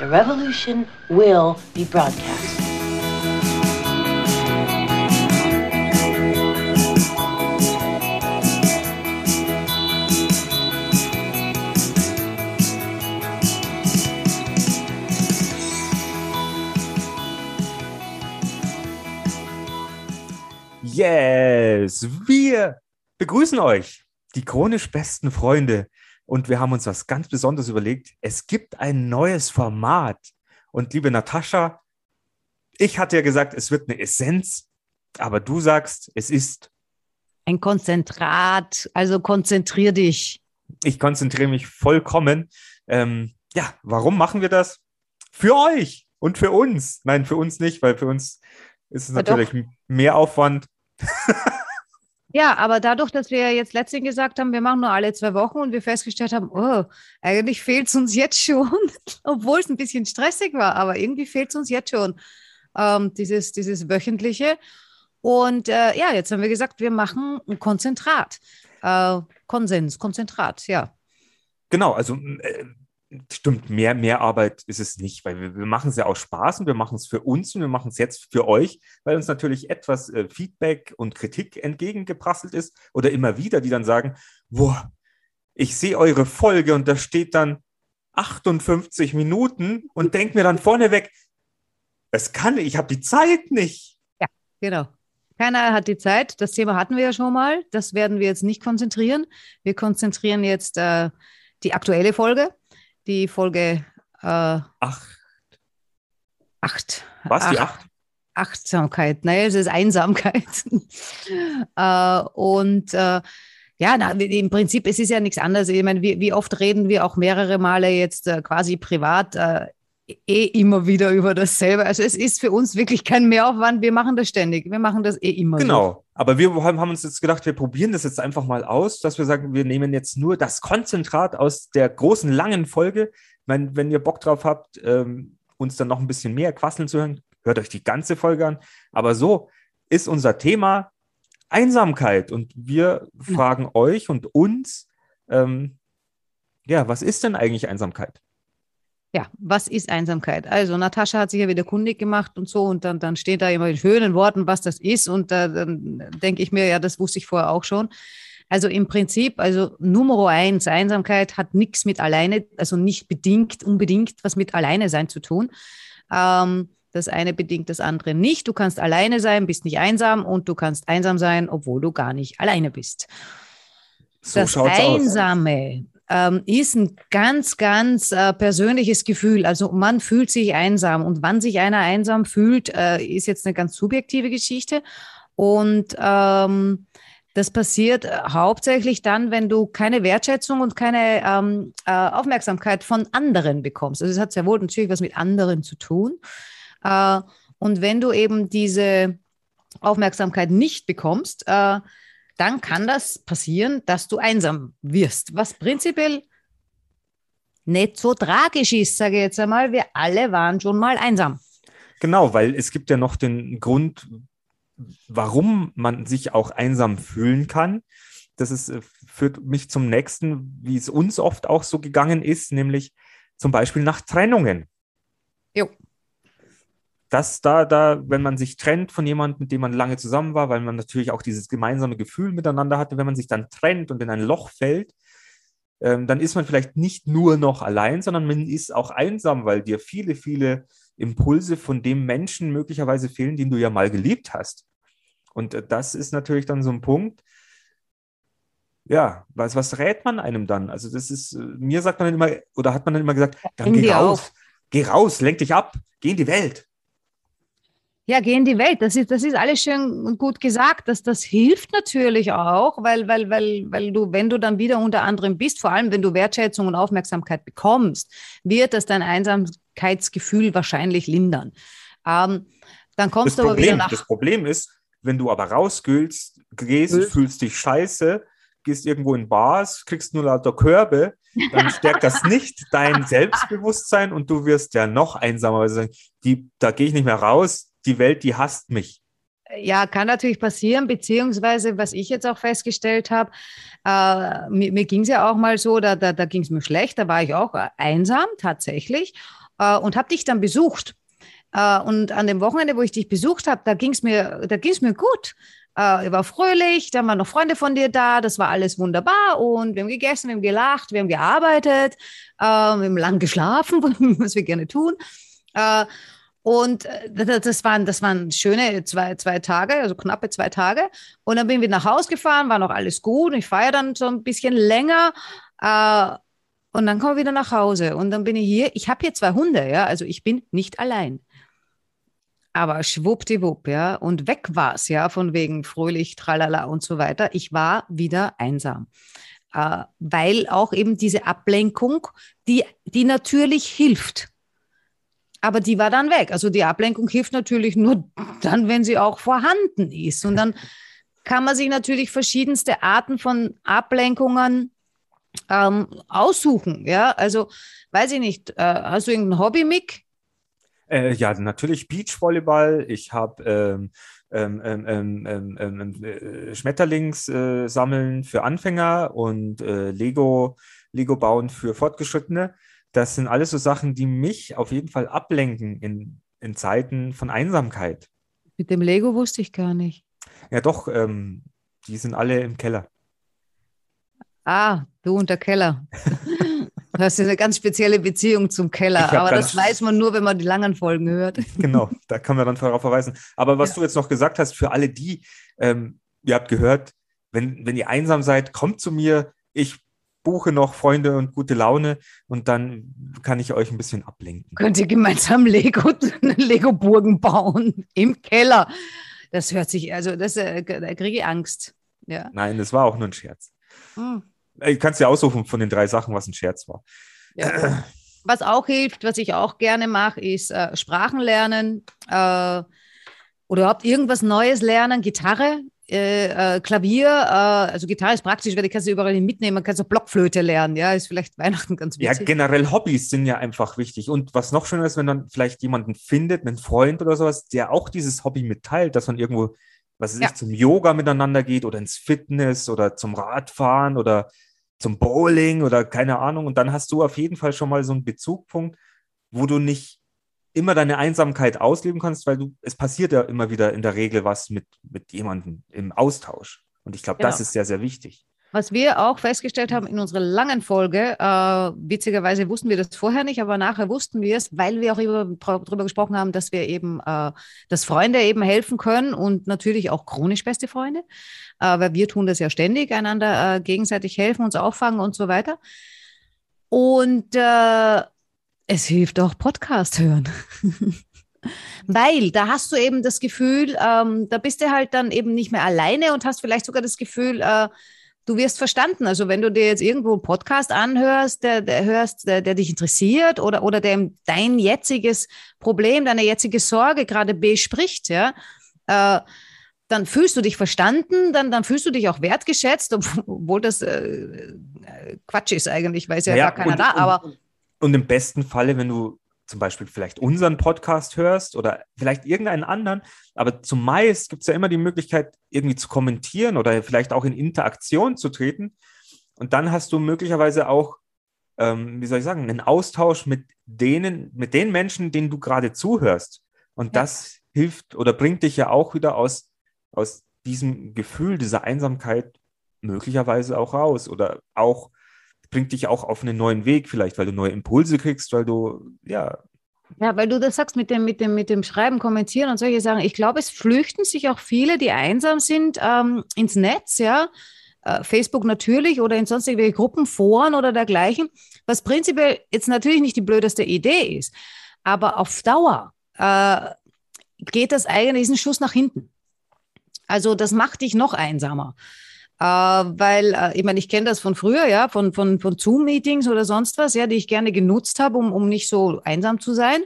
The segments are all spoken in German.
The revolution will be broadcast. Yes, wir begrüßen euch, die chronisch besten Freunde. Und wir haben uns was ganz Besonderes überlegt. Es gibt ein neues Format. Und liebe Natascha, ich hatte ja gesagt, es wird eine Essenz, aber du sagst, es ist. Ein Konzentrat, also konzentrier dich. Ich konzentriere mich vollkommen. Ähm, ja, warum machen wir das? Für euch und für uns. Nein, für uns nicht, weil für uns ist es natürlich doch. mehr Aufwand. Ja, aber dadurch, dass wir jetzt letztens gesagt haben, wir machen nur alle zwei Wochen und wir festgestellt haben, oh, eigentlich fehlt es uns jetzt schon, obwohl es ein bisschen stressig war, aber irgendwie fehlt es uns jetzt schon, ähm, dieses, dieses wöchentliche. Und äh, ja, jetzt haben wir gesagt, wir machen ein Konzentrat. Äh, Konsens, Konzentrat, ja. Genau, also äh, Stimmt, mehr, mehr Arbeit ist es nicht, weil wir, wir machen es ja aus Spaß und wir machen es für uns und wir machen es jetzt für euch, weil uns natürlich etwas äh, Feedback und Kritik entgegengeprasselt ist oder immer wieder, die dann sagen, boah, ich sehe eure Folge und da steht dann 58 Minuten und denke mir dann vorneweg, es kann, ich habe die Zeit nicht. Ja, genau. Keiner hat die Zeit. Das Thema hatten wir ja schon mal. Das werden wir jetzt nicht konzentrieren. Wir konzentrieren jetzt äh, die aktuelle Folge die Folge äh, acht. Acht. Was, die acht? Achtsamkeit, naja, es ist Einsamkeit. äh, und äh, ja, na, im Prinzip es ist ja nichts anderes. Ich meine, wie, wie oft reden wir auch mehrere Male jetzt äh, quasi privat äh, eh immer wieder über dasselbe. Also es ist für uns wirklich kein Mehraufwand. Wir machen das ständig. Wir machen das eh immer. Genau. So. Aber wir haben uns jetzt gedacht, wir probieren das jetzt einfach mal aus, dass wir sagen, wir nehmen jetzt nur das Konzentrat aus der großen, langen Folge. Meine, wenn ihr Bock drauf habt, ähm, uns dann noch ein bisschen mehr quasseln zu hören, hört euch die ganze Folge an. Aber so ist unser Thema Einsamkeit. Und wir ja. fragen euch und uns, ähm, ja, was ist denn eigentlich Einsamkeit? Ja, was ist Einsamkeit? Also Natascha hat sich ja wieder kundig gemacht und so und dann, dann steht da immer in schönen Worten, was das ist und äh, dann denke ich mir, ja, das wusste ich vorher auch schon. Also im Prinzip, also Nummer eins, Einsamkeit hat nichts mit alleine, also nicht bedingt, unbedingt was mit alleine sein zu tun. Ähm, das eine bedingt das andere nicht. Du kannst alleine sein, bist nicht einsam und du kannst einsam sein, obwohl du gar nicht alleine bist. So das Einsame, aus ähm, ist ein ganz, ganz äh, persönliches Gefühl. Also man fühlt sich einsam und wann sich einer einsam fühlt, äh, ist jetzt eine ganz subjektive Geschichte. Und ähm, das passiert äh, hauptsächlich dann, wenn du keine Wertschätzung und keine ähm, äh, Aufmerksamkeit von anderen bekommst. Also es hat sehr wohl natürlich was mit anderen zu tun. Äh, und wenn du eben diese Aufmerksamkeit nicht bekommst, äh, dann kann das passieren, dass du einsam wirst, was prinzipiell nicht so tragisch ist, sage ich jetzt einmal. Wir alle waren schon mal einsam. Genau, weil es gibt ja noch den Grund, warum man sich auch einsam fühlen kann. Das ist, äh, führt mich zum nächsten, wie es uns oft auch so gegangen ist, nämlich zum Beispiel nach Trennungen. Jo dass da, da, wenn man sich trennt von jemandem, mit dem man lange zusammen war, weil man natürlich auch dieses gemeinsame Gefühl miteinander hatte, wenn man sich dann trennt und in ein Loch fällt, ähm, dann ist man vielleicht nicht nur noch allein, sondern man ist auch einsam, weil dir viele, viele Impulse von dem Menschen möglicherweise fehlen, den du ja mal geliebt hast. Und äh, das ist natürlich dann so ein Punkt, ja, was, was rät man einem dann? Also das ist, äh, mir sagt man dann immer, oder hat man dann immer gesagt, dann geh raus, auf. geh raus, lenk dich ab, geh in die Welt ja, geh in die Welt. Das ist, das ist alles schön und gut gesagt. dass das hilft natürlich auch, weil, weil, weil, weil du, wenn du dann wieder unter anderem bist, vor allem wenn du Wertschätzung und Aufmerksamkeit bekommst, wird das dein Einsamkeitsgefühl wahrscheinlich lindern. Ähm, dann kommst das du aber wieder nach. Das Problem ist, wenn du aber rausgehst, gehst, Gülst. fühlst dich scheiße, gehst irgendwo in Bars, kriegst nur lauter Körbe, dann stärkt das nicht dein Selbstbewusstsein und du wirst ja noch einsamer. Also die, da gehe ich nicht mehr raus, die Welt, die hasst mich. Ja, kann natürlich passieren, beziehungsweise was ich jetzt auch festgestellt habe, äh, mir, mir ging es ja auch mal so, da, da, da ging es mir schlecht, da war ich auch einsam tatsächlich. äh, und habe dich dann besucht. Äh, und an dem Wochenende, wo ich dich besucht habe, da ging es mir, mir gut. Äh, ich war fröhlich, da waren noch Freunde von dir da, das war alles wunderbar und wir haben gegessen, wir haben gelacht, wir haben gearbeitet, äh, wir haben lang geschlafen, was wir gerne tun. Und äh, das waren, das waren schöne zwei, zwei Tage, also knappe zwei Tage. Und dann bin ich nach Hause gefahren, war noch alles gut. Ich fahre dann so ein bisschen länger. Äh, und dann komme ich wieder nach Hause. Und dann bin ich hier. Ich habe hier zwei Hunde, ja. Also ich bin nicht allein. Aber schwuppdiwupp, ja. Und weg war es, ja, von wegen fröhlich, tralala und so weiter. Ich war wieder einsam. Äh, weil auch eben diese Ablenkung, die, die natürlich hilft aber die war dann weg. Also die Ablenkung hilft natürlich nur dann, wenn sie auch vorhanden ist. Und dann kann man sich natürlich verschiedenste Arten von Ablenkungen ähm, aussuchen. Ja, also weiß ich nicht, äh, hast du irgendein Hobby, Mick? Äh, ja, natürlich Beachvolleyball. Ich habe ähm, ähm, ähm, ähm, ähm äh, Schmetterlingssammeln für Anfänger und äh, Lego, Lego bauen für Fortgeschrittene das sind alles so Sachen, die mich auf jeden Fall ablenken in, in Zeiten von Einsamkeit. Mit dem Lego wusste ich gar nicht. Ja, doch, ähm, die sind alle im Keller. Ah, du und der Keller. Du hast ja eine ganz spezielle Beziehung zum Keller, aber das weiß man nur, wenn man die langen Folgen hört. Genau, da kann man dann darauf verweisen. Aber was ja. du jetzt noch gesagt hast, für alle die, ähm, ihr habt gehört, wenn, wenn ihr einsam seid, kommt zu mir. Ich buche noch Freunde und gute Laune und dann kann ich euch ein bisschen ablenken. Könnt ihr gemeinsam Lego, Lego-Burgen bauen im Keller? Das hört sich, also das, äh, da kriege ich Angst. Ja. Nein, das war auch nur ein Scherz. Hm. Ich kann es dir aussuchen von den drei Sachen, was ein Scherz war. Ja. Was auch hilft, was ich auch gerne mache, ist äh, Sprachen lernen äh, oder überhaupt irgendwas Neues lernen. Gitarre äh, äh, Klavier, äh, also Gitarre ist praktisch, weil die kannst du überall mitnehmen, man kann so Blockflöte lernen, ja, ist vielleicht Weihnachten ganz wichtig. Ja, generell Hobbys sind ja einfach wichtig. Und was noch schöner ist, wenn man vielleicht jemanden findet, einen Freund oder sowas, der auch dieses Hobby mitteilt, dass man irgendwo, was weiß ja. ich, zum Yoga miteinander geht oder ins Fitness oder zum Radfahren oder zum Bowling oder keine Ahnung. Und dann hast du auf jeden Fall schon mal so einen Bezugpunkt, wo du nicht immer deine Einsamkeit ausleben kannst, weil du, es passiert ja immer wieder in der Regel was mit, mit jemandem im Austausch. Und ich glaube, genau. das ist sehr, sehr wichtig. Was wir auch festgestellt haben in unserer langen Folge, äh, witzigerweise wussten wir das vorher nicht, aber nachher wussten wir es, weil wir auch darüber gesprochen haben, dass wir eben, äh, dass Freunde eben helfen können und natürlich auch chronisch beste Freunde, äh, weil wir tun das ja ständig, einander äh, gegenseitig helfen, uns auffangen und so weiter. Und äh, es hilft auch Podcast hören. Weil da hast du eben das Gefühl, ähm, da bist du halt dann eben nicht mehr alleine und hast vielleicht sogar das Gefühl, äh, du wirst verstanden. Also wenn du dir jetzt irgendwo einen Podcast anhörst, der, der hörst, der, der, dich interessiert oder, oder der dein jetziges Problem, deine jetzige Sorge gerade bespricht, ja, äh, dann fühlst du dich verstanden, dann, dann fühlst du dich auch wertgeschätzt, obwohl das äh, äh Quatsch ist eigentlich, weil es ja, ja gar keiner und, da, aber und im besten Falle, wenn du zum Beispiel vielleicht unseren Podcast hörst oder vielleicht irgendeinen anderen, aber zumeist gibt es ja immer die Möglichkeit, irgendwie zu kommentieren oder vielleicht auch in Interaktion zu treten. Und dann hast du möglicherweise auch, ähm, wie soll ich sagen, einen Austausch mit denen, mit den Menschen, denen du gerade zuhörst. Und ja. das hilft oder bringt dich ja auch wieder aus, aus diesem Gefühl, dieser Einsamkeit möglicherweise auch raus oder auch bringt dich auch auf einen neuen Weg vielleicht, weil du neue Impulse kriegst, weil du, ja. Ja, weil du das sagst mit dem, mit dem, mit dem Schreiben, Kommentieren und solche Sachen. Ich glaube, es flüchten sich auch viele, die einsam sind, ähm, ins Netz, ja. Äh, Facebook natürlich oder in sonstige Gruppen, Foren oder dergleichen, was prinzipiell jetzt natürlich nicht die blödeste Idee ist. Aber auf Dauer äh, geht das eigentlich, ein Schuss nach hinten. Also das macht dich noch einsamer. Äh, weil, äh, ich meine, ich kenne das von früher, ja, von, von, von Zoom-Meetings oder sonst was, ja, die ich gerne genutzt habe, um, um nicht so einsam zu sein.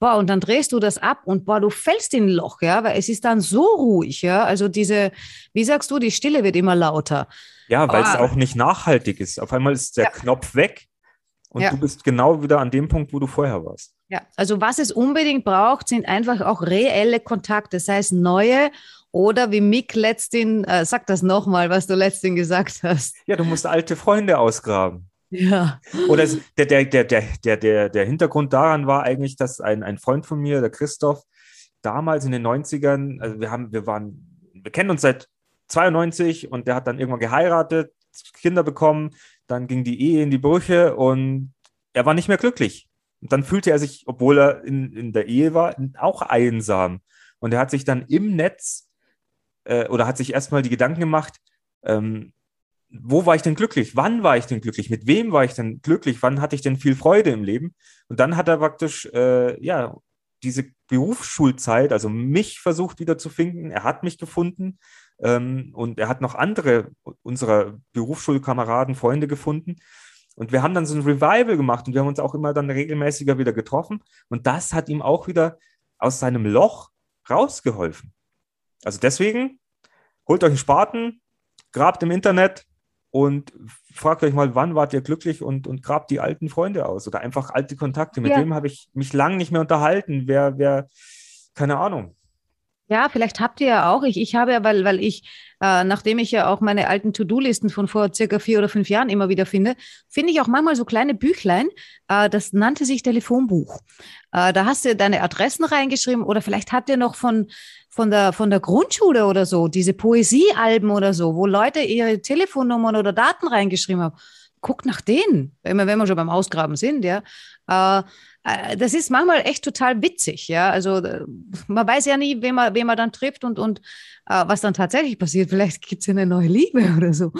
Boah, und dann drehst du das ab und boah, du fällst in ein Loch, ja, weil es ist dann so ruhig, ja. Also diese, wie sagst du, die Stille wird immer lauter. Ja, weil es auch nicht nachhaltig ist. Auf einmal ist der ja. Knopf weg und ja. du bist genau wieder an dem Punkt, wo du vorher warst. Ja, also was es unbedingt braucht, sind einfach auch reelle Kontakte, sei es neue oder wie Mick letzthin, äh, sag das nochmal, was du letzthin gesagt hast. Ja, du musst alte Freunde ausgraben. Ja. Oder der, der, der, der, der, der Hintergrund daran war eigentlich, dass ein, ein Freund von mir, der Christoph, damals in den 90ern, also wir haben, wir waren, wir kennen uns seit 92 und der hat dann irgendwann geheiratet, Kinder bekommen, dann ging die Ehe in die Brüche und er war nicht mehr glücklich. Und dann fühlte er sich, obwohl er in, in der Ehe war, auch einsam. Und er hat sich dann im Netz äh, oder hat sich erstmal die Gedanken gemacht, ähm, wo war ich denn glücklich? Wann war ich denn glücklich? Mit wem war ich denn glücklich? Wann hatte ich denn viel Freude im Leben? Und dann hat er praktisch, äh, ja, diese Berufsschulzeit, also mich versucht wieder zu finden. Er hat mich gefunden ähm, und er hat noch andere unserer Berufsschulkameraden, Freunde gefunden. Und wir haben dann so ein Revival gemacht und wir haben uns auch immer dann regelmäßiger wieder getroffen. Und das hat ihm auch wieder aus seinem Loch rausgeholfen. Also deswegen, holt euch einen Spaten, grabt im Internet und fragt euch mal, wann wart ihr glücklich und, und grabt die alten Freunde aus oder einfach alte Kontakte. Mit Ja. wem habe ich mich lang nicht mehr unterhalten? Wer, wer, keine Ahnung. Ja, vielleicht habt ihr ja auch. Ich, ich habe ja, weil, weil ich, äh, nachdem ich ja auch meine alten To-Do-Listen von vor circa vier oder fünf Jahren immer wieder finde, finde ich auch manchmal so kleine Büchlein. Äh, das nannte sich Telefonbuch. Äh, da hast du deine Adressen reingeschrieben oder vielleicht habt ihr noch von, von, der, von der Grundschule oder so diese Poesiealben oder so, wo Leute ihre Telefonnummern oder Daten reingeschrieben haben. Guckt nach denen, wenn wir, wenn wir schon beim Ausgraben sind, ja. Äh, äh, das ist manchmal echt total witzig, ja. Also äh, man weiß ja nie, wen man, wen man dann trifft und, und äh, was dann tatsächlich passiert. Vielleicht gibt es ja eine neue Liebe oder so.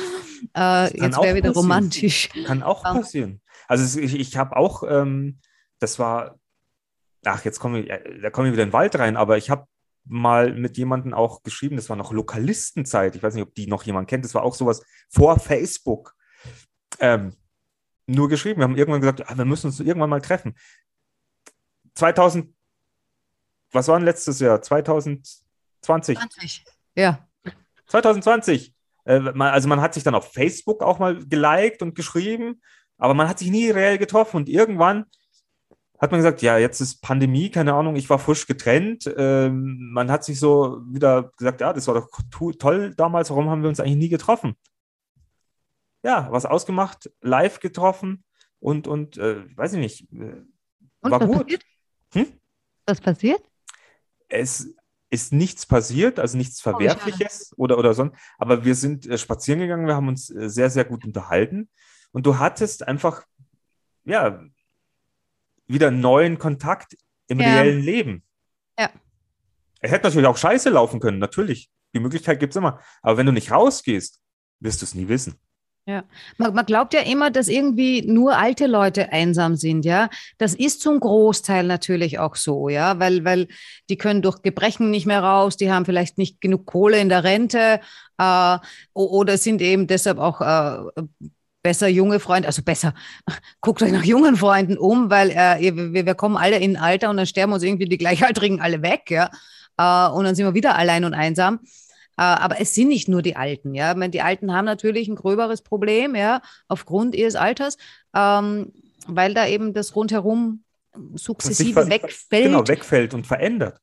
Äh, jetzt wäre wieder passieren. romantisch. Kann auch Ja. passieren. Also ich, ich habe auch, ähm, das war, ach, jetzt komme ich, äh, da komme ich wieder in den Wald rein, aber ich habe mal mit jemandem auch geschrieben, das war noch Lokalistenzeit, ich weiß nicht, ob die noch jemand kennt, das war auch sowas vor Facebook. Ähm, nur geschrieben, wir haben irgendwann gesagt, ah, wir müssen uns irgendwann mal treffen. 2000, was war denn letztes Jahr? 2020. 20. Ja. 2020. Äh, man, also man hat sich dann auf Facebook auch mal geliked und geschrieben, aber man hat sich nie reell getroffen. Und irgendwann hat man gesagt, ja, jetzt ist Pandemie, keine Ahnung, ich war frisch getrennt. Ähm, man hat sich so wieder gesagt, ja, das war doch to- toll damals, warum haben wir uns eigentlich nie getroffen? Ja, was ausgemacht, live getroffen und, und äh, weiß ich nicht, äh, Und war was gut. passiert? Hm? Was passiert? es ist nichts passiert, also nichts Oh. Verwerfliches oder, oder sonst. Aber wir sind äh, spazieren gegangen, wir haben uns äh, sehr, sehr gut unterhalten. Und du hattest einfach, ja, wieder neuen Kontakt im Ja. reellen Leben. Ja. Es hätte natürlich auch scheiße laufen können, natürlich. Die Möglichkeit gibt es immer. Aber wenn du nicht rausgehst, wirst du es nie wissen. Man, man glaubt ja immer, dass irgendwie nur alte Leute einsam sind, ja. Das ist zum Großteil natürlich auch so, ja, weil, weil die können durch Gebrechen nicht mehr raus, die haben vielleicht nicht genug Kohle in der Rente äh, oder sind eben deshalb auch äh, besser junge Freunde, also besser, guckt euch nach jungen Freunden um, weil äh, wir, wir kommen alle in ein Alter und dann sterben uns irgendwie die Gleichaltrigen alle weg, ja. Äh, und dann sind wir wieder allein und einsam. Äh, Aber es sind nicht nur die Alten, ja. Ich meine, die Alten haben natürlich ein gröberes Problem, ja, aufgrund ihres Alters, ähm, weil da eben das rundherum sukzessive wegfällt. Genau, wegfällt und verändert.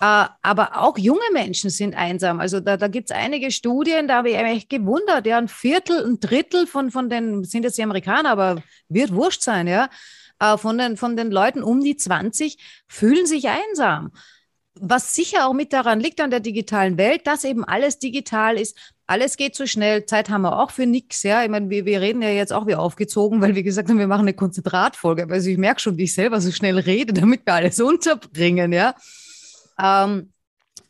Äh, aber auch junge Menschen sind einsam. Also da, da gibt es einige Studien, da habe ich mich echt gewundert. Ja, ein Viertel, ein Drittel von, von den, sind jetzt die Amerikaner, aber wird wurscht sein, ja, äh, von, den, von den Leuten um die 20 fühlen sich einsam. Was sicher auch mit daran liegt an der digitalen Welt, dass eben alles digital ist. Alles geht so schnell. Zeit haben wir auch für nichts. Ja, ich meine, wir, wir reden ja jetzt auch wie aufgezogen, weil wir gesagt haben, wir machen eine Konzentratfolge. Also ich merke schon, wie ich selber so schnell rede, damit wir alles unterbringen. Ja. Ähm,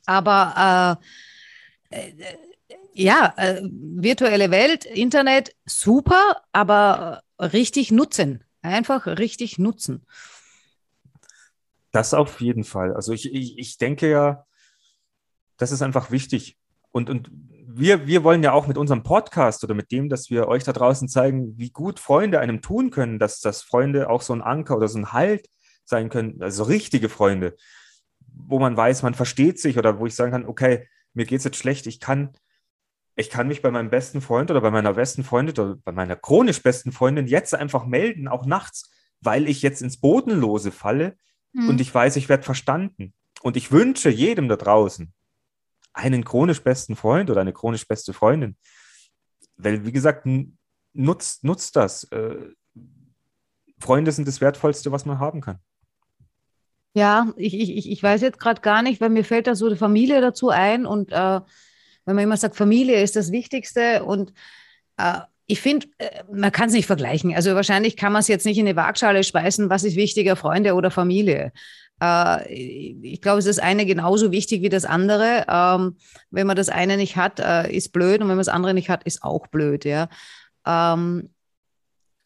aber äh, äh, ja, äh, virtuelle Welt, Internet, super, aber richtig nutzen. Einfach richtig nutzen. Das auf jeden Fall. Also ich, ich, ich denke ja, das ist einfach wichtig. Und, und wir, wir wollen ja auch mit unserem Podcast oder mit dem, dass wir euch da draußen zeigen, wie gut Freunde einem tun können, dass, dass Freunde auch so ein Anker oder so ein Halt sein können, also richtige Freunde, wo man weiß, man versteht sich oder wo ich sagen kann, okay, mir geht es jetzt schlecht, ich kann, ich kann mich bei meinem besten Freund oder bei meiner besten Freundin oder bei meiner chronisch besten Freundin jetzt einfach melden, auch nachts, weil ich jetzt ins Bodenlose falle und ich weiß, ich werde verstanden. Und ich wünsche jedem da draußen einen chronisch besten Freund oder eine chronisch beste Freundin. Weil, wie gesagt, nutzt, nutzt das. Äh, Freunde sind das Wertvollste, was man haben kann. Ja, ich, ich, ich weiß jetzt gerade gar nicht, weil mir fällt da so die Familie dazu ein und äh, wenn man immer sagt, Familie ist das Wichtigste und äh, ich finde, äh, man kann es nicht vergleichen. Also wahrscheinlich kann man es jetzt nicht in eine Waagschale speisen, was ist wichtiger, Freunde oder Familie. Äh, ich glaube, es ist eine genauso wichtig wie das andere. Ähm, wenn man das eine nicht hat, äh, ist blöd und wenn man das andere nicht hat, ist auch blöd. Ja. Ähm,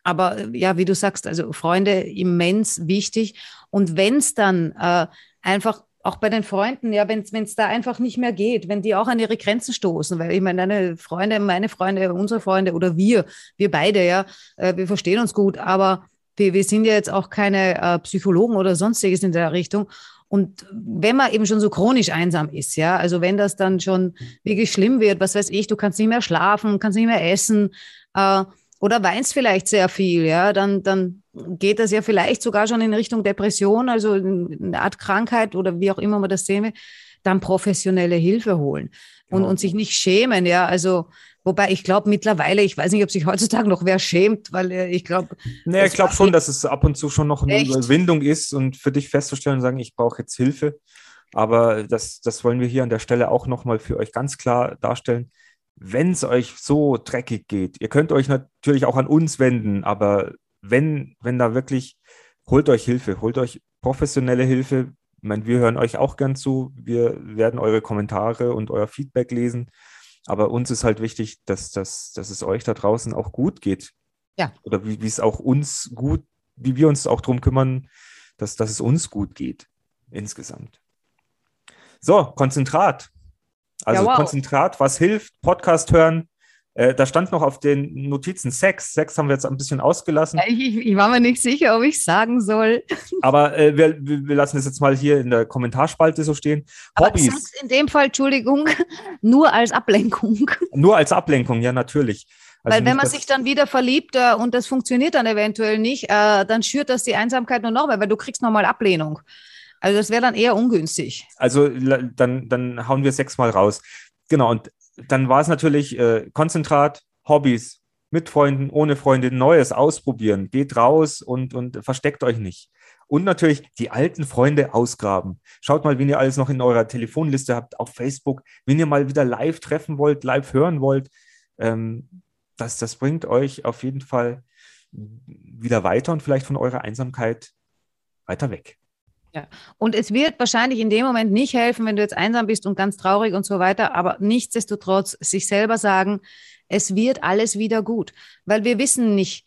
aber ja, wie du sagst, also Freunde immens wichtig. Und wenn es dann einfach auch bei den Freunden, ja, wenn es da einfach nicht mehr geht, wenn die auch an ihre Grenzen stoßen, weil ich meine, deine Freunde, meine Freunde, unsere Freunde oder wir, wir beide, ja, äh, wir verstehen uns gut, aber wir, wir sind ja jetzt auch keine äh, Psychologen oder sonstiges in der Richtung. Und wenn man eben schon so chronisch einsam ist, ja, also wenn das dann schon wirklich schlimm wird, was weiß ich, du kannst nicht mehr schlafen, kannst nicht mehr essen äh, oder weinst vielleicht sehr viel, ja, dann, dann geht das ja vielleicht sogar schon in Richtung Depression, also eine Art Krankheit oder wie auch immer man das sehen will, dann professionelle Hilfe holen und, genau. und sich nicht schämen, ja, also Wobei ich glaube mittlerweile, ich weiß nicht, ob sich heutzutage noch wer schämt, weil äh, ich glaube. Nee, ich glaube schon, dass es ab und zu schon noch eine echt? Überwindung ist und für dich festzustellen und sagen, ich brauche jetzt Hilfe. Aber das, das wollen wir hier an der Stelle auch nochmal für euch ganz klar darstellen. Wenn es euch so dreckig geht, ihr könnt euch natürlich auch an uns wenden, aber wenn, wenn da wirklich, holt euch Hilfe, holt euch professionelle Hilfe. Ich meine, wir hören euch auch gern zu. Wir werden eure Kommentare und euer Feedback lesen. Aber uns ist halt wichtig, dass, dass, dass es euch da draußen auch gut geht. Ja. Oder wie, wie es auch uns gut, wie wir uns auch darum kümmern, dass, dass es uns gut geht insgesamt. So, Konzentrat. Also ja, wow. Konzentrat, was hilft? Podcast hören, äh, da stand noch auf den Notizen Sex. Sex haben wir jetzt ein bisschen ausgelassen. Ich, ich war mir nicht sicher, ob ich sagen soll. Aber äh, wir, wir, lassen das jetzt mal hier in der Kommentarspalte so stehen. Aber Hobbys. Sex in dem Fall, Entschuldigung, nur als Ablenkung. Nur als Ablenkung, ja, natürlich. Also Weil wenn man sich dann wieder verliebt äh, und das funktioniert dann eventuell nicht, äh, dann schürt das die Einsamkeit nur noch mehr, weil du kriegst nochmal Ablehnung. Also das wäre dann eher ungünstig. Also dann, dann hauen wir sechs mal raus. Genau, und dann war es natürlich äh, Konzentrat, Hobbys, mit Freunden, ohne Freunde, Neues ausprobieren. Geht raus und, und versteckt euch nicht. Und natürlich die alten Freunde ausgraben. Schaut mal, wen ihr alles noch in eurer Telefonliste habt, auf Facebook, wen ihr mal wieder live treffen wollt, live hören wollt. Ähm, das, das bringt euch auf jeden Fall wieder weiter und vielleicht von eurer Einsamkeit weiter weg. Ja, und es wird wahrscheinlich in dem Moment nicht helfen, wenn du jetzt einsam bist und ganz traurig und so weiter, aber nichtsdestotrotz sich selber sagen, es wird alles wieder gut, weil wir wissen nicht,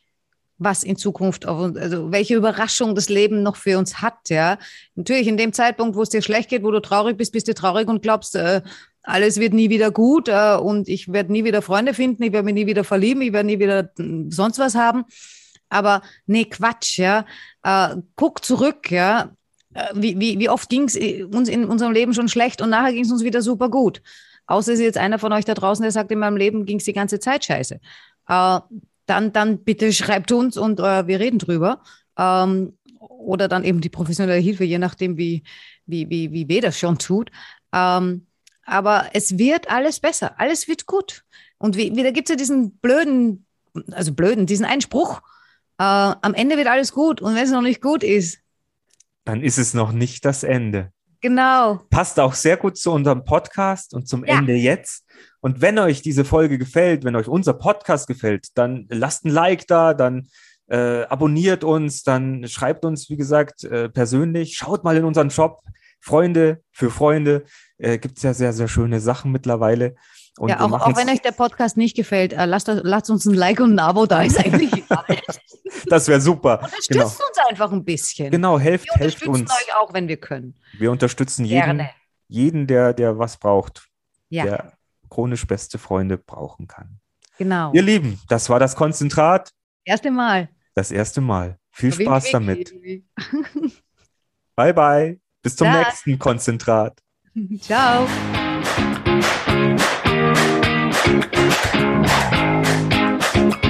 was in Zukunft auf uns, also welche Überraschung das Leben noch für uns hat, ja. Natürlich in dem Zeitpunkt, wo es dir schlecht geht, wo du traurig bist, bist du traurig und glaubst, äh, alles wird nie wieder gut äh, und ich werde nie wieder Freunde finden, ich werde mich nie wieder verlieben, ich werde nie wieder hm, sonst was haben. Aber nee, Quatsch, ja. Äh, guck zurück, ja. Äh, wie, wie, wie oft ging es uns in unserem Leben schon schlecht und nachher ging es uns wieder super gut. Außer ist jetzt einer von euch da draußen, der sagt, in meinem Leben ging es die ganze Zeit scheiße. Äh, dann, dann bitte schreibt uns und äh, wir reden drüber. Ähm, oder dann eben die professionelle Hilfe, je nachdem, wie, wie, wie, wie weh das schon tut. Ähm, aber es wird alles besser, alles wird gut. Und wie, wie da gibt es ja diesen blöden, also blöden, diesen Einspruch, äh, am Ende wird alles gut und wenn es noch nicht gut ist, dann ist es noch nicht das Ende. Genau. Passt auch sehr gut zu unserem Podcast und zum ja. Ende jetzt. Und wenn euch diese Folge gefällt, wenn euch unser Podcast gefällt, dann lasst ein Like da, dann äh, abonniert uns, dann schreibt uns, wie gesagt, äh, persönlich. Schaut mal in unseren Shop. Freunde für Freunde. Äh, Gibt es ja sehr, sehr schöne Sachen mittlerweile. Und ja, auch, auch wenn euch der Podcast nicht gefällt, äh, lasst, lasst, uns ein Like und ein Abo da, ist eigentlich egal. das wäre super. Unterstützt genau. uns einfach ein bisschen. Genau, helft, wir helft uns. Wir euch auch, wenn wir können. Wir unterstützen jeden, jeden der, der was braucht, ja. der chronisch beste Freunde brauchen kann. Genau. Ihr Lieben, das war das Konzentrat. Erste Mal. Das erste Mal. Viel Spaß damit. bye, bye. Bis zum ja. nächsten Konzentrat. Ciao.